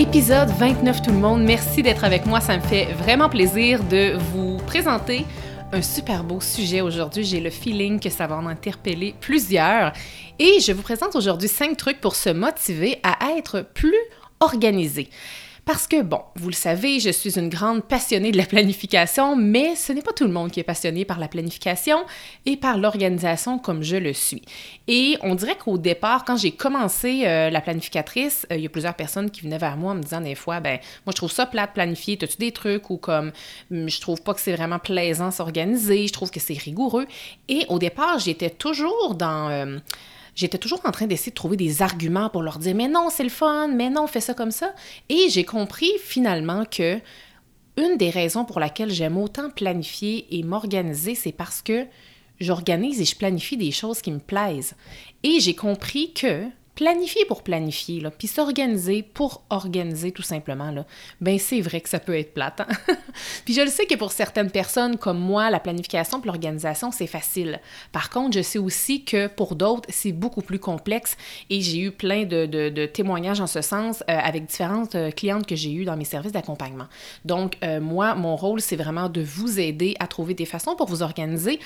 Épisode 29 tout le monde, merci d'être avec moi, ça me fait vraiment plaisir de vous présenter un super beau sujet aujourd'hui. J'ai le feeling que ça va en interpeller plusieurs. Et je vous présente aujourd'hui cinq trucs pour se motiver à être plus organisé. Parce que, bon, vous le savez, je suis une grande passionnée de la planification, mais ce n'est pas tout le monde qui est passionné par la planification et par l'organisation comme je le suis. Et on dirait qu'au départ, quand j'ai commencé euh, la planificatrice, euh, il y a plusieurs personnes qui venaient vers moi en me disant des fois, ben, moi je trouve ça plate planifier, as-tu des trucs ou comme, hum, je trouve pas que c'est vraiment plaisant s'organiser, je trouve que c'est rigoureux. Et au départ, j'étais toujours dans... Euh, j'étais toujours en train d'essayer de trouver des arguments pour leur dire mais non, c'est le fun, mais non, fais ça comme ça. Et j'ai compris finalement que une des raisons pour laquelle j'aime autant planifier et m'organiser, c'est parce que j'organise et je planifie des choses qui me plaisent. Et j'ai compris que planifier pour planifier, là, puis s'organiser pour organiser tout simplement, là, ben c'est vrai que ça peut être plate. Hein. puis je le sais que pour certaines personnes comme moi, la planification et l'organisation, c'est facile. Par contre, je sais aussi que pour d'autres, c'est beaucoup plus complexe et j'ai eu plein de, témoignages en ce sens euh, avec différentes euh, clientes que j'ai eues dans mes services d'accompagnement. Donc, euh, moi, mon rôle, c'est vraiment de vous aider à trouver des façons pour vous organiser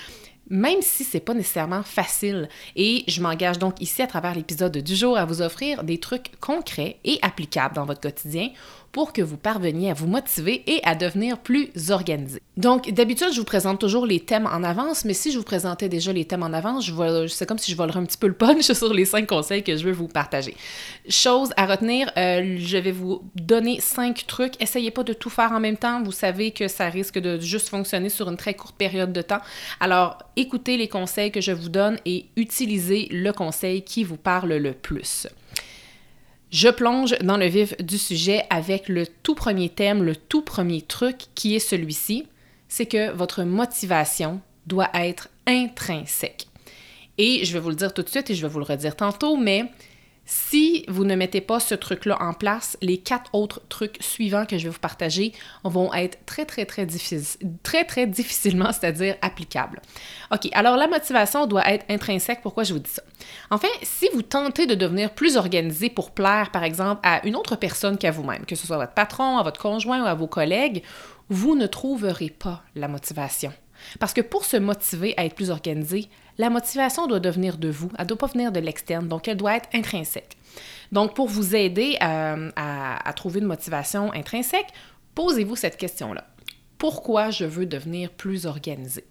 même si c'est pas nécessairement facile. Et je m'engage donc ici à travers l'épisode du jour à vous offrir des trucs concrets et applicables dans votre quotidien pour que vous parveniez à vous motiver et à devenir plus organisé. Donc, d'habitude, je vous présente toujours les thèmes en avance, mais si je vous présentais déjà les thèmes en avance, c'est comme si je volerais un petit peu le punch sur les cinq conseils que je veux vous partager. Chose à retenir, euh, je vais vous donner cinq trucs. Essayez pas de tout faire en même temps. Vous savez que ça risque de juste fonctionner sur une très courte période de temps. Alors, écoutez les conseils que je vous donne et utilisez le conseil qui vous parle le plus. Je plonge dans le vif du sujet avec le tout premier thème, le tout premier truc qui est celui-ci, c'est que votre motivation doit être intrinsèque. Et je vais vous le dire tout de suite et je vais vous le redire tantôt, mais si vous ne mettez pas ce truc-là en place, les quatre autres trucs suivants que je vais vous partager vont être très, très, très, difficiles, très, très difficilement, c'est-à-dire applicables. OK, alors la motivation doit être intrinsèque. Pourquoi je vous dis ça? En fait, si vous tentez de devenir plus organisé pour plaire, par exemple, à une autre personne qu'à vous-même, que ce soit votre patron, à votre conjoint ou à vos collègues, vous ne trouverez pas la motivation. Parce que pour se motiver à être plus organisé, la motivation doit devenir de vous, elle ne doit pas venir de l'externe, donc elle doit être intrinsèque. Donc pour vous aider euh, à, trouver une motivation intrinsèque, posez-vous cette question-là. Pourquoi je veux devenir plus organisé?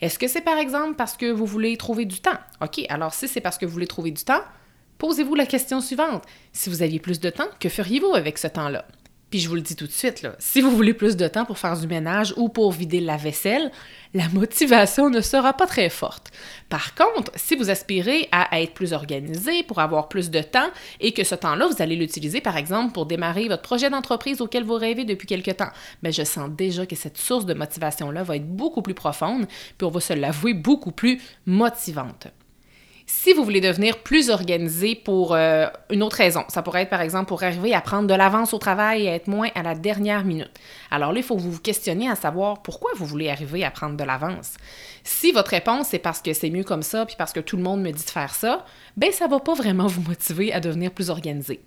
Est-ce que c'est par exemple parce que vous voulez trouver du temps? OK, alors si c'est parce que vous voulez trouver du temps, posez-vous la question suivante. Si vous aviez plus de temps, que feriez-vous avec ce temps-là? Puis je vous le dis tout de suite, si vous voulez plus de temps pour faire du ménage ou pour vider la vaisselle, la motivation ne sera pas très forte. Par contre, si vous aspirez à être plus organisé pour avoir plus de temps et que ce temps-là, vous allez l'utiliser par exemple pour démarrer votre projet d'entreprise auquel vous rêvez depuis quelque temps, mais ben, je sens déjà que cette source de motivation-là va être beaucoup plus profonde, puis on va se l'avouer beaucoup plus motivante. Si vous voulez devenir plus organisé pour euh, une autre raison, ça pourrait être par exemple pour arriver à prendre de l'avance au travail et être moins à la dernière minute. Alors là, il faut vous vous questionner à savoir pourquoi vous voulez arriver à prendre de l'avance. Si votre réponse c'est parce que c'est mieux comme ça, puis parce que tout le monde me dit de faire ça, ben ça va pas vraiment vous motiver à devenir plus organisé.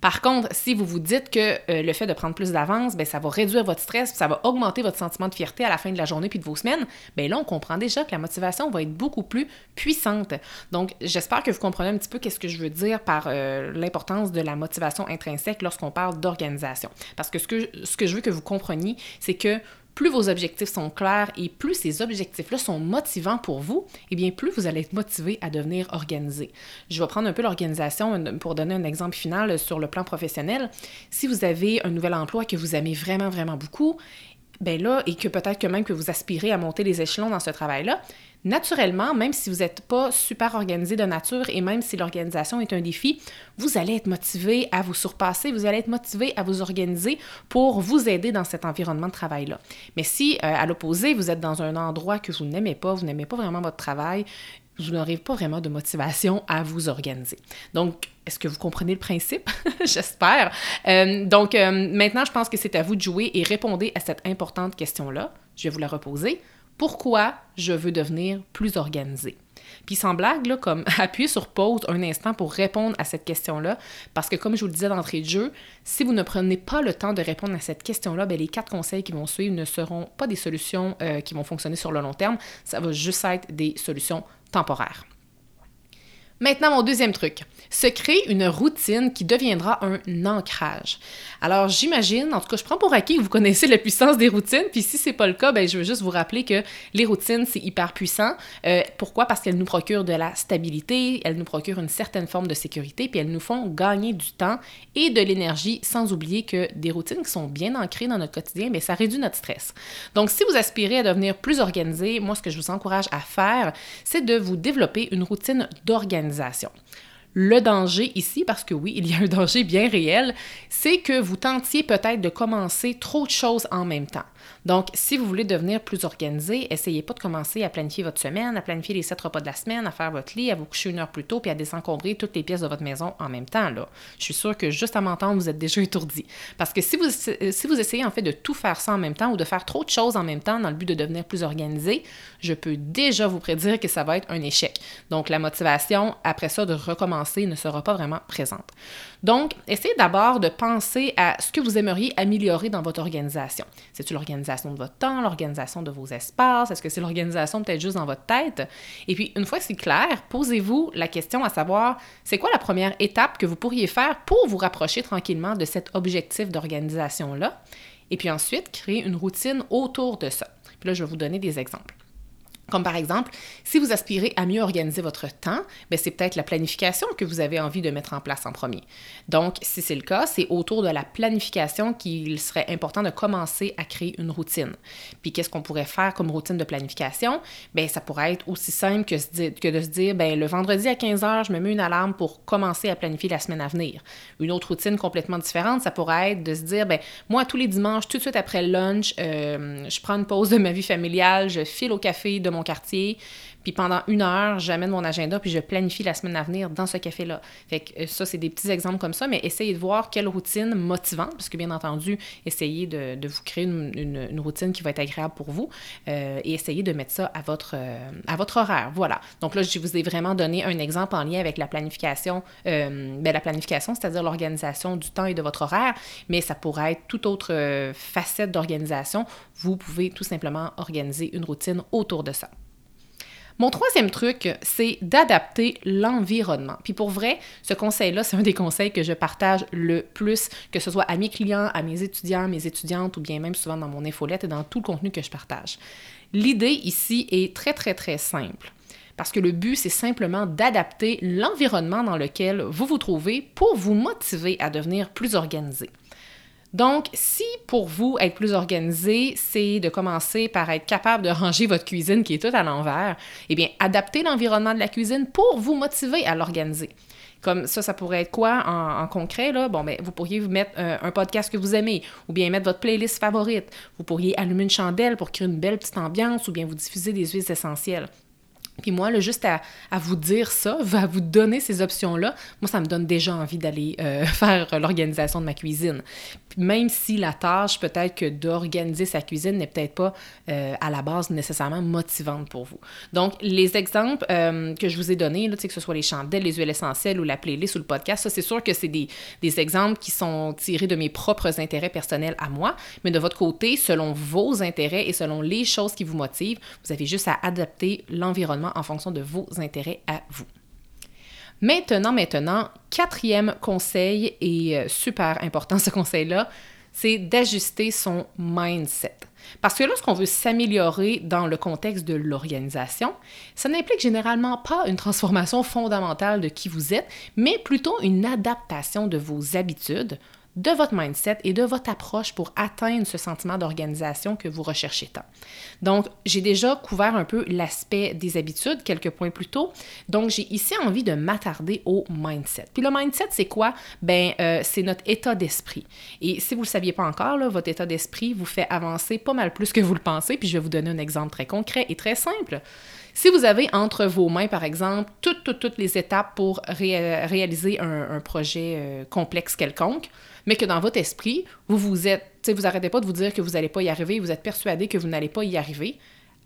Par contre, si vous vous dites que euh, le fait de prendre plus d'avance, ben, ça va réduire votre stress, ça va augmenter votre sentiment de fierté à la fin de la journée puis de vos semaines, bien là, on comprend déjà que la motivation va être beaucoup plus puissante. Donc, j'espère que vous comprenez un petit peu qu'est-ce que je veux dire par euh, l'importance de la motivation intrinsèque lorsqu'on parle d'organisation. Parce que ce, que ce que je veux que vous compreniez, c'est que plus vos objectifs sont clairs et plus ces objectifs-là sont motivants pour vous, eh bien plus vous allez être motivé à devenir organisé. Je vais prendre un peu l'organisation pour donner un exemple final sur le plan professionnel. Si vous avez un nouvel emploi que vous aimez vraiment, vraiment beaucoup, ben là, et que peut-être que même que vous aspirez à monter les échelons dans ce travail-là, naturellement, même si vous n'êtes pas super organisé de nature et même si l'organisation est un défi, vous allez être motivé à vous surpasser, vous allez être motivé à vous organiser pour vous aider dans cet environnement de travail-là. Mais si, euh, à l'opposé, vous êtes dans un endroit que vous n'aimez pas, vous n'aimez pas vraiment votre travail, vous n'aurez pas vraiment de motivation à vous organiser. Donc, est-ce que vous comprenez le principe? J'espère. Euh, donc, euh, maintenant, je pense que c'est à vous de jouer et répondre à cette importante question-là. Je vais vous la reposer. Pourquoi je veux devenir plus organisé? Puis sans blague, là, comme appuyez sur pause un instant pour répondre à cette question-là, parce que comme je vous le disais d'entrée de jeu, si vous ne prenez pas le temps de répondre à cette question-là, ben, les quatre conseils qui vont suivre ne seront pas des solutions euh, qui vont fonctionner sur le long terme, ça va juste être des solutions temporaires. Maintenant, mon deuxième truc, se créer une routine qui deviendra un ancrage. Alors, j'imagine, en tout cas, je prends pour acquis que vous connaissez la puissance des routines, puis si c'est pas le cas, ben, je veux juste vous rappeler que les routines, c'est hyper puissant. Euh, pourquoi? Parce qu'elles nous procurent de la stabilité, elles nous procurent une certaine forme de sécurité, puis elles nous font gagner du temps et de l'énergie, sans oublier que des routines qui sont bien ancrées dans notre quotidien, bien, ça réduit notre stress. Donc, si vous aspirez à devenir plus organisé, moi, ce que je vous encourage à faire, c'est de vous développer une routine d'organisation le danger ici, parce que oui, il y a un danger bien réel, c'est que vous tentiez peut-être de commencer trop de choses en même temps. Donc, si vous voulez devenir plus organisé, essayez pas de commencer à planifier votre semaine, à planifier les sept repas de la semaine, à faire votre lit, à vous coucher une heure plus tôt, puis à désencombrer toutes les pièces de votre maison en même temps. Là. Je suis sûre que juste à m'entendre, vous êtes déjà étourdi. Parce que si vous, si vous essayez en fait de tout faire ça en même temps ou de faire trop de choses en même temps dans le but de devenir plus organisé, je peux déjà vous prédire que ça va être un échec. Donc, la motivation après ça de recommencer ne sera pas vraiment présente. Donc, essayez d'abord de penser à ce que vous aimeriez améliorer dans votre organisation. C'est-tu de votre temps, l'organisation de vos espaces? Est-ce que c'est l'organisation peut-être juste dans votre tête? Et puis, une fois que c'est clair, posez-vous la question à savoir, c'est quoi la première étape que vous pourriez faire pour vous rapprocher tranquillement de cet objectif d'organisation-là? Et puis ensuite, créer une routine autour de ça. Puis là, je vais vous donner des exemples. Comme par exemple, si vous aspirez à mieux organiser votre temps, ben, c'est peut-être la planification que vous avez envie de mettre en place en premier. Donc, si c'est le cas, c'est autour de la planification qu'il serait important de commencer à créer une routine. Puis, qu'est-ce qu'on pourrait faire comme routine de planification? Bien, ça pourrait être aussi simple que, de se dire, bien, le vendredi à 15 h, je me mets une alarme pour commencer à planifier la semaine à venir. Une autre routine complètement différente, ça pourrait être de se dire, bien, moi, tous les dimanches, tout de suite après le lunch, euh, je prends une pause de ma vie familiale, je file au café de mon quartier, puis pendant une heure, j'amène mon agenda, puis je planifie la semaine à venir dans ce café-là. Fait que euh, ça, c'est des petits exemples comme ça, mais essayez de voir quelle routine motivante, parce que bien entendu, essayez de, vous créer une, routine qui va être agréable pour vous euh, et essayez de mettre ça à votre, euh, à votre horaire. Voilà. Donc là, je vous ai vraiment donné un exemple en lien avec la planification, ben, la planification, c'est-à-dire l'organisation du temps et de votre horaire, mais ça pourrait être toute autre facette d'organisation. Vous pouvez tout simplement organiser une routine autour de ça. Mon troisième truc, c'est d'adapter l'environnement. Puis pour vrai, ce conseil-là, c'est un des conseils que je partage le plus, que ce soit à mes clients, à mes étudiants, mes étudiantes, ou bien même souvent dans mon infolette et dans tout le contenu que je partage. L'idée ici est très, très, très simple. Parce que le but, c'est simplement d'adapter l'environnement dans lequel vous vous trouvez pour vous motiver à devenir plus organisé. Donc, si pour vous, être plus organisé, c'est de commencer par être capable de ranger votre cuisine qui est toute à l'envers, eh bien, adaptez l'environnement de la cuisine pour vous motiver à l'organiser. Comme ça, ça pourrait être quoi en, concret? Là? Bon, ben, vous pourriez vous mettre euh, un podcast que vous aimez ou bien mettre votre playlist favorite. Vous pourriez allumer une chandelle pour créer une belle petite ambiance ou bien vous diffuser des huiles essentielles. Puis moi, là, juste à, vous dire ça, à vous donner ces options-là, moi, ça me donne déjà envie d'aller euh, faire l'organisation de ma cuisine. Même si la tâche, peut-être que d'organiser sa cuisine n'est peut-être pas euh, à la base nécessairement motivante pour vous. Donc, les exemples euh, que je vous ai donnés, là, que ce soit les chandelles, les huiles essentielles ou la playlist ou le podcast, ça, c'est sûr que c'est des, des exemples qui sont tirés de mes propres intérêts personnels à moi, mais de votre côté, selon vos intérêts et selon les choses qui vous motivent, vous avez juste à adapter l'environnement en fonction de vos intérêts à vous. Maintenant, maintenant, quatrième conseil, et euh, super important ce conseil-là, c'est d'ajuster son mindset. Parce que lorsqu'on veut s'améliorer dans le contexte de l'organisation, ça n'implique généralement pas une transformation fondamentale de qui vous êtes, mais plutôt une adaptation de vos habitudes, de votre mindset et de votre approche pour atteindre ce sentiment d'organisation que vous recherchez tant. Donc, j'ai déjà couvert un peu l'aspect des habitudes quelques points plus tôt. Donc, j'ai ici envie de m'attarder au mindset. Puis le mindset, c'est quoi? Ben, euh, c'est notre état d'esprit. Et si vous ne le saviez pas encore, votre état d'esprit vous fait avancer pas mal plus que vous le pensez. Puis je vais vous donner un exemple très concret et très simple. Si vous avez entre vos mains, par exemple, toutes, toutes, toutes les étapes pour réaliser un, projet euh, complexe quelconque, mais que dans votre esprit, vous vous êtes, vous arrêtez pas de vous dire que vous n'allez pas y arriver, vous êtes persuadé que vous n'allez pas y arriver,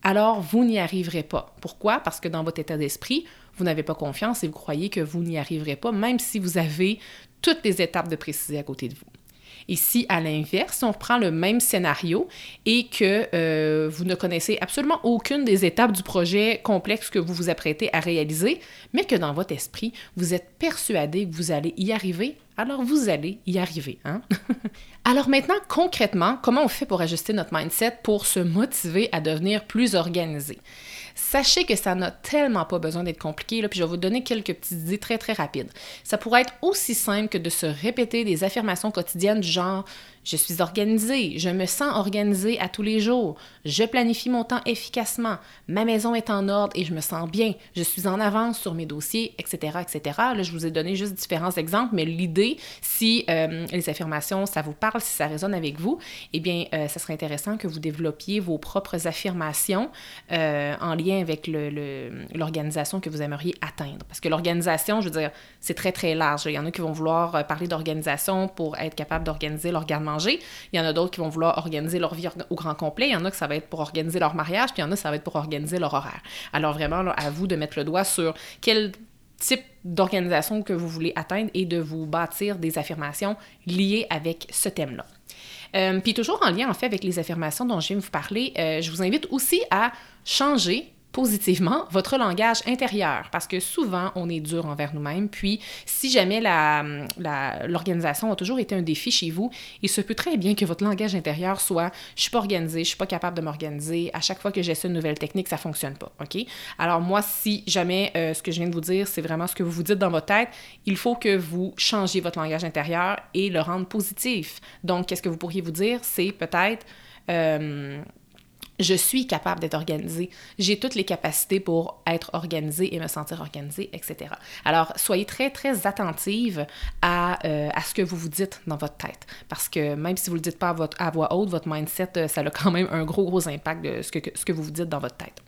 alors vous n'y arriverez pas. Pourquoi? Parce que dans votre état d'esprit, vous n'avez pas confiance et vous croyez que vous n'y arriverez pas, même si vous avez toutes les étapes de préciser à côté de vous. Si, à l'inverse, on prend le même scénario et que euh, vous ne connaissez absolument aucune des étapes du projet complexe que vous vous apprêtez à réaliser, mais que dans votre esprit, vous êtes persuadé que vous allez y arriver, alors vous allez y arriver. Hein? alors maintenant, concrètement, comment on fait pour ajuster notre mindset pour se motiver à devenir plus organisé? Sachez que ça n'a tellement pas besoin d'être compliqué, puis je vais vous donner quelques petites idées très très rapides. Ça pourrait être aussi simple que de se répéter des affirmations quotidiennes du genre je suis organisée, je me sens organisée à tous les jours, je planifie mon temps efficacement, ma maison est en ordre et je me sens bien, je suis en avance sur mes dossiers, etc., etc. Là, je vous ai donné juste différents exemples, mais l'idée, si euh, les affirmations, ça vous parle, si ça résonne avec vous, eh bien, euh, ça serait intéressant que vous développiez vos propres affirmations euh, en lien avec l'organisation que vous aimeriez atteindre. Parce que l'organisation, je veux dire, c'est très, très large. Il y en a qui vont vouloir parler d'organisation pour être capable d'organiser leur il y en a d'autres qui vont vouloir organiser leur vie au grand complet. Il y en a que ça va être pour organiser leur mariage, puis il y en a ça va être pour organiser leur horaire. Alors vraiment, à vous de mettre le doigt sur quel type d'organisation que vous voulez atteindre et de vous bâtir des affirmations liées avec ce thème-là. Euh, puis toujours en lien en fait avec les affirmations dont je viens de vous parler, euh, je vous invite aussi à changer positivement votre langage intérieur, parce que souvent, on est dur envers nous-mêmes. Puis, si jamais l'organisation la, a toujours été un défi chez vous, il se peut très bien que votre langage intérieur soit « je suis pas organisé, je suis pas capable de m'organiser, à chaque fois que j'essaie une nouvelle technique, ça fonctionne pas ». OK? Alors moi, si jamais euh, ce que je viens de vous dire, c'est vraiment ce que vous vous dites dans votre tête, il faut que vous changiez votre langage intérieur et le rendre positif. Donc, qu'est-ce que vous pourriez vous dire? C'est peut-être... Euh, je suis capable d'être organisée. J'ai toutes les capacités pour être organisée et me sentir organisée, etc. Alors, soyez très, très attentive à, euh, à ce que vous vous dites dans votre tête. Parce que même si vous ne le dites pas à, voix haute, votre mindset, euh, ça a quand même un gros, gros impact de ce que, ce que vous vous dites dans votre tête.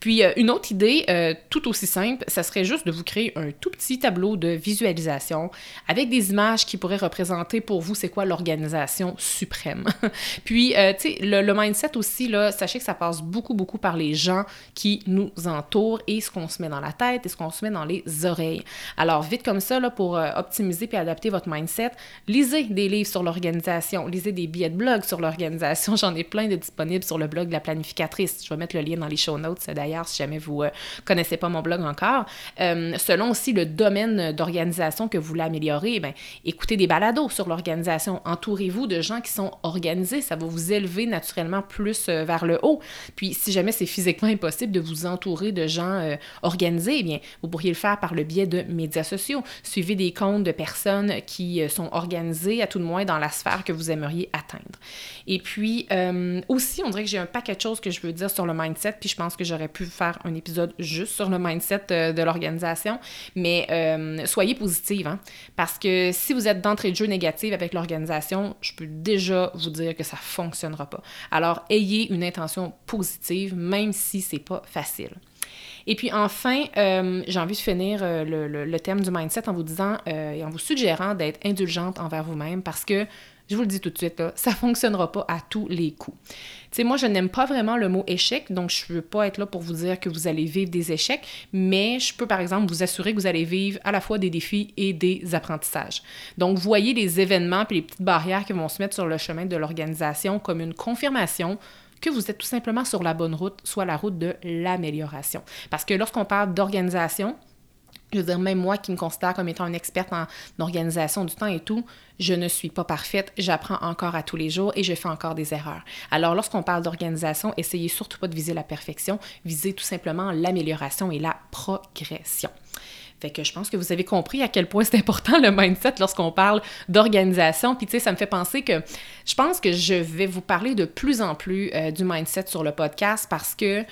Puis, euh, une autre idée, tout aussi simple, ça serait juste de vous créer un tout petit tableau de visualisation avec des images qui pourraient représenter pour vous c'est quoi l'organisation suprême. Puis, tu sais, le, le, mindset aussi, là, ça que ça passe beaucoup, beaucoup par les gens qui nous entourent et ce qu'on se met dans la tête et ce qu'on se met dans les oreilles. Alors, vite comme ça, là, pour euh, optimiser puis adapter votre mindset, lisez des livres sur l'organisation, lisez des billets de blog sur l'organisation. J'en ai plein de disponibles sur le blog de la planificatrice. Je vais mettre le lien dans les show notes, d'ailleurs, si jamais vous euh, connaissez pas mon blog encore. Euh, selon aussi le domaine d'organisation que vous voulez améliorer, ben, écoutez des balados sur l'organisation. Entourez-vous de gens qui sont organisés. Ça va vous élever naturellement plus vers le Puis si jamais c'est physiquement impossible de vous entourer de gens euh, organisés, eh bien, vous pourriez le faire par le biais de médias sociaux. Suivez des comptes de personnes qui euh, sont organisées, à tout le moins dans la sphère que vous aimeriez atteindre. Et puis euh, aussi, on dirait que j'ai un paquet de choses que je veux dire sur le mindset, puis je pense que j'aurais pu faire un épisode juste sur le mindset de l'organisation, mais soyez positive, hein, parce que si vous êtes d'entrée de jeu négative avec l'organisation, je peux déjà vous dire que ça fonctionnera pas. Alors, ayez une intention positive, même si c'est pas facile. Et puis enfin, euh, j'ai envie de finir euh, le, thème du mindset en vous disant euh, et en vous suggérant d'être indulgente envers vous-même parce que je vous le dis tout de suite, là, ça fonctionnera pas à tous les coups. Tu sais, moi, je n'aime pas vraiment le mot échec, donc je ne veux pas être là pour vous dire que vous allez vivre des échecs, mais je peux, par exemple, vous assurer que vous allez vivre à la fois des défis et des apprentissages. Donc, voyez les événements et les petites barrières qui vont se mettre sur le chemin de l'organisation comme une confirmation que vous êtes tout simplement sur la bonne route, soit la route de l'amélioration. Parce que lorsqu'on parle d'organisation, je veux dire, même moi qui me considère comme étant une experte en organisation du temps et tout, je ne suis pas parfaite, j'apprends encore à tous les jours et je fais encore des erreurs. Alors, lorsqu'on parle d'organisation, essayez surtout pas de viser la perfection, visez tout simplement l'amélioration et la progression. Fait que je pense que vous avez compris à quel point c'est important le mindset lorsqu'on parle d'organisation. Puis tu sais, ça me fait penser que je pense que je vais vous parler de plus en plus euh, du mindset sur le podcast parce que, tu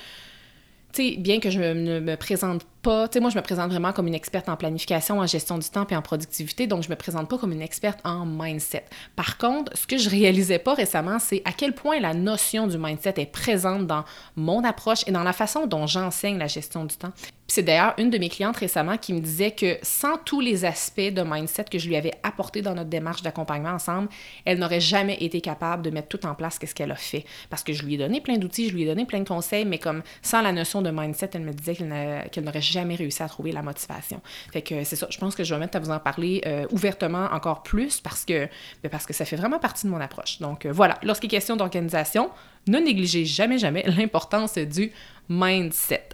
sais, bien que je ne me présente pas, tu sais, moi, je me présente vraiment comme une experte en planification, en gestion du temps et en productivité, donc je me présente pas comme une experte en mindset. Par contre, ce que je réalisais pas récemment, c'est à quel point la notion du mindset est présente dans mon approche et dans la façon dont j'enseigne la gestion du temps. Puis c'est d'ailleurs une de mes clientes récemment qui me disait que sans tous les aspects de mindset que je lui avais apportés dans notre démarche d'accompagnement ensemble, elle n'aurait jamais été capable de mettre tout en place qu'est-ce qu'elle a fait. Parce que je lui ai donné plein d'outils, je lui ai donné plein de conseils, mais comme sans la notion de mindset, elle me disait qu'elle n'aurait jamais réussi à trouver la motivation. Fait que c'est ça, je pense que je vais mettre à vous en parler euh, ouvertement encore plus parce que, ben, parce que ça fait vraiment partie de mon approche. Donc euh, voilà, lorsqu'il est question d'organisation, ne négligez jamais, jamais l'importance du mindset.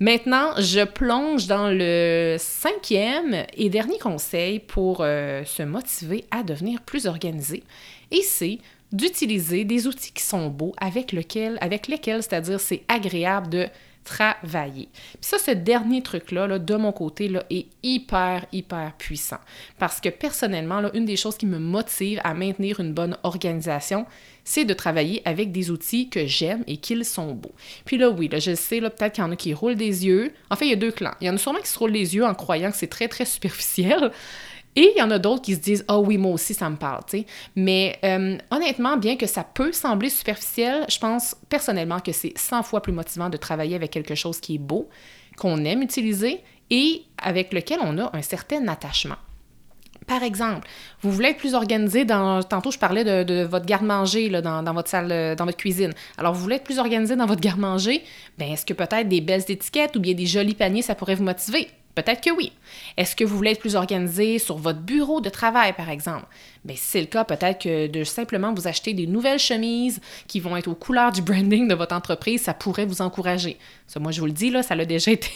Maintenant, je plonge dans le cinquième et dernier conseil pour euh, se motiver à devenir plus organisé. Et c'est d'utiliser des outils qui sont beaux avec, lequel, avec lesquels, c'est-à-dire c'est agréable de travailler. Puis ça, ce dernier truc-là, là, de mon côté, est hyper, hyper puissant. Parce que personnellement, une des choses qui me motive à maintenir une bonne organisation, c'est de travailler avec des outils que j'aime et qu'ils sont beaux. Puis là, oui, là, je sais, là, peut-être qu'il y en a qui roulent des yeux. En fait, il y a deux clans. Il y en a sûrement qui se roulent les yeux en croyant que c'est très, très superficiel. Et il y en a d'autres qui se disent Ah oui, moi aussi, ça me parle. Mais euh, honnêtement, bien que ça peut sembler superficiel, je pense personnellement que c'est 100 fois plus motivant de travailler avec quelque chose qui est beau, qu'on aime utiliser et avec lequel on a un certain attachement. Par exemple, vous voulez être plus organisé dans. Tantôt, je parlais de, votre garde-manger dans, dans, votre salle, dans votre cuisine. Alors, vous voulez être plus organisé dans votre garde-manger? Bien, est-ce que peut-être des belles étiquettes ou bien des jolis paniers, ça pourrait vous motiver? Peut-être que oui. Est-ce que vous voulez être plus organisé sur votre bureau de travail, par exemple? Bien, si c'est le cas, peut-être que de simplement vous acheter des nouvelles chemises qui vont être aux couleurs du branding de votre entreprise, ça pourrait vous encourager. Ça, moi, je vous le dis, là, ça a déjà été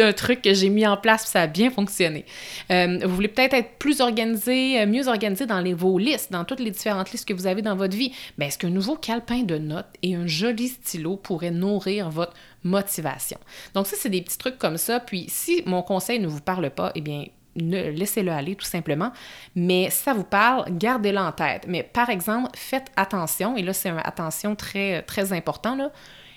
un truc que j'ai mis en place, ça a bien fonctionné. Euh, vous voulez peut-être être plus organisé, euh, mieux organisé dans vos listes, dans toutes les différentes listes que vous avez dans votre vie. Bien, est-ce qu'un nouveau calepin de notes et un joli stylo pourraient nourrir votre motivation. Donc ça, c'est des petits trucs comme ça. Puis si mon conseil ne vous parle pas, eh bien, laissez-le aller tout simplement. Mais ça vous parle, gardez-le en tête. Mais par exemple, faites attention, et là c'est une attention très, très important, là,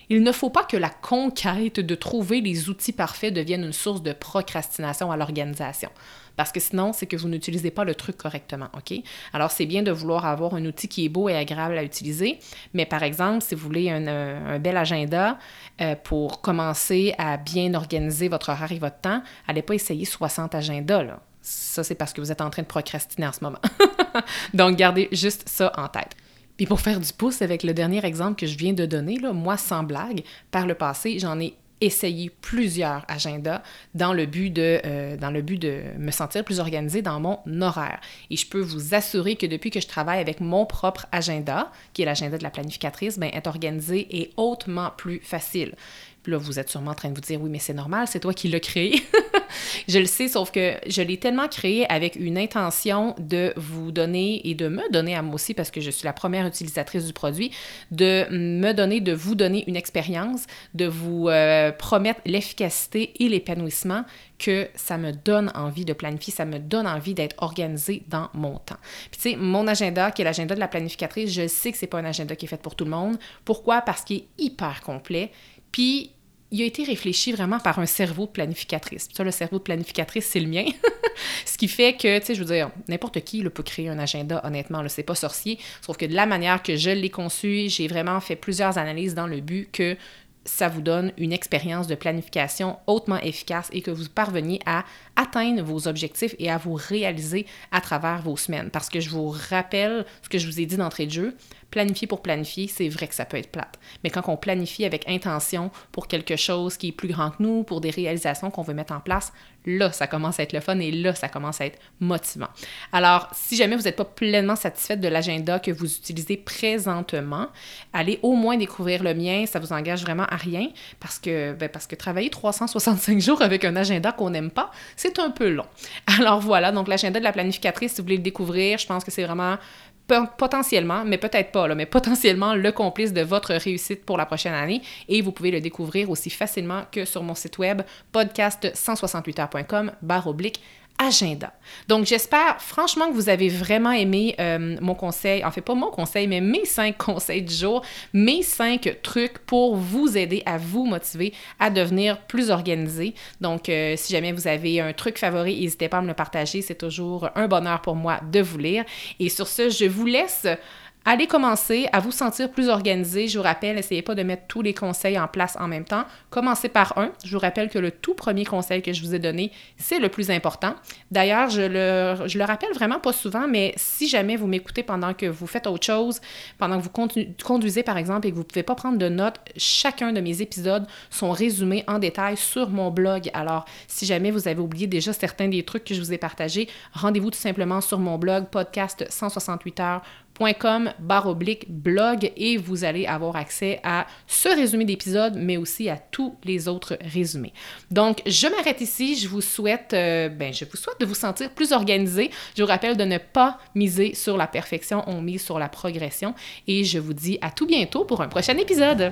il ne faut pas que la conquête de trouver les outils parfaits devienne une source de procrastination à l'organisation. Parce que sinon, c'est que vous n'utilisez pas le truc correctement, OK? Alors, c'est bien de vouloir avoir un outil qui est beau et agréable à utiliser, mais par exemple, si vous voulez un, euh, bel agenda euh, pour commencer à bien organiser votre horaire et votre temps, allez pas essayer 60 agendas. Ça, c'est parce que vous êtes en train de procrastiner en ce moment. Donc, gardez juste ça en tête. Puis pour faire du pouce avec le dernier exemple que je viens de donner, là, moi, sans blague, par le passé, j'en ai essayé plusieurs agendas dans le but de, euh, dans le but de me sentir plus organisée dans mon horaire. Et je peux vous assurer que depuis que je travaille avec mon propre agenda, qui est l'agenda de la planificatrice, ben, être organisé est hautement plus facile. Là, vous êtes sûrement en train de vous dire, oui, mais c'est normal, c'est toi qui l'as créé. je le sais, sauf que je l'ai tellement créé avec une intention de vous donner et de me donner à moi aussi, parce que je suis la première utilisatrice du produit, de me donner, de vous donner une expérience, de vous euh, promettre l'efficacité et l'épanouissement que ça me donne envie de planifier, ça me donne envie d'être organisée dans mon temps. Puis tu sais, mon agenda, qui est l'agenda de la planificatrice, je sais que c'est pas un agenda qui est fait pour tout le monde. Pourquoi? Parce qu'il est hyper complet puis, il a été réfléchi vraiment par un cerveau de planificatrice. ça, le cerveau planificatrice, c'est le mien. Ce qui fait que, tu sais, je veux dire, n'importe qui peut créer un agenda, honnêtement, c'est pas sorcier. Sauf que de la manière que je l'ai conçu, j'ai vraiment fait plusieurs analyses dans le but que ça vous donne une expérience de planification hautement efficace et que vous parveniez à atteindre vos objectifs et à vous réaliser à travers vos semaines. Parce que je vous rappelle ce que je vous ai dit d'entrée de jeu, planifier pour planifier, c'est vrai que ça peut être plate. Mais quand on planifie avec intention pour quelque chose qui est plus grand que nous, pour des réalisations qu'on veut mettre en place, là, ça commence à être le fun et là, ça commence à être motivant. Alors, si jamais vous n'êtes pas pleinement satisfaite de l'agenda que vous utilisez présentement, allez au moins découvrir le mien. Ça vous engage vraiment à rien parce que, ben, parce que travailler 365 jours avec un agenda qu'on n'aime pas, c'est un peu long. Alors voilà, donc l'agenda de la planificatrice, si vous voulez le découvrir, je pense que c'est vraiment potentiellement, mais peut-être pas, mais potentiellement le complice de votre réussite pour la prochaine année. Et vous pouvez le découvrir aussi facilement que sur mon site web podcast168heures.com barre oblique agenda. Donc, j'espère franchement que vous avez vraiment aimé euh, mon conseil, en fait pas mon conseil, mais mes cinq conseils du jour, mes cinq trucs pour vous aider à vous motiver à devenir plus organisé. Donc, euh, si jamais vous avez un truc favori, n'hésitez pas à me le partager. C'est toujours un bonheur pour moi de vous lire. Et sur ce, je vous laisse Allez commencer à vous sentir plus organisé. Je vous rappelle, essayez pas de mettre tous les conseils en place en même temps. Commencez par un. Je vous rappelle que le tout premier conseil que je vous ai donné, c'est le plus important. D'ailleurs, je le, je le rappelle vraiment pas souvent, mais si jamais vous m'écoutez pendant que vous faites autre chose, pendant que vous conduisez par exemple et que vous ne pouvez pas prendre de notes, chacun de mes épisodes sont résumés en détail sur mon blog. Alors, si jamais vous avez oublié déjà certains des trucs que je vous ai partagés, rendez-vous tout simplement sur mon blog podcast 168 heures com barre oblique blog et vous allez avoir accès à ce résumé d'épisode, mais aussi à tous les autres résumés. Donc, je m'arrête ici. Je vous souhaite, euh, ben, je vous souhaite de vous sentir plus organisé. Je vous rappelle de ne pas miser sur la perfection, on mise sur la progression. Et je vous dis à tout bientôt pour un prochain épisode.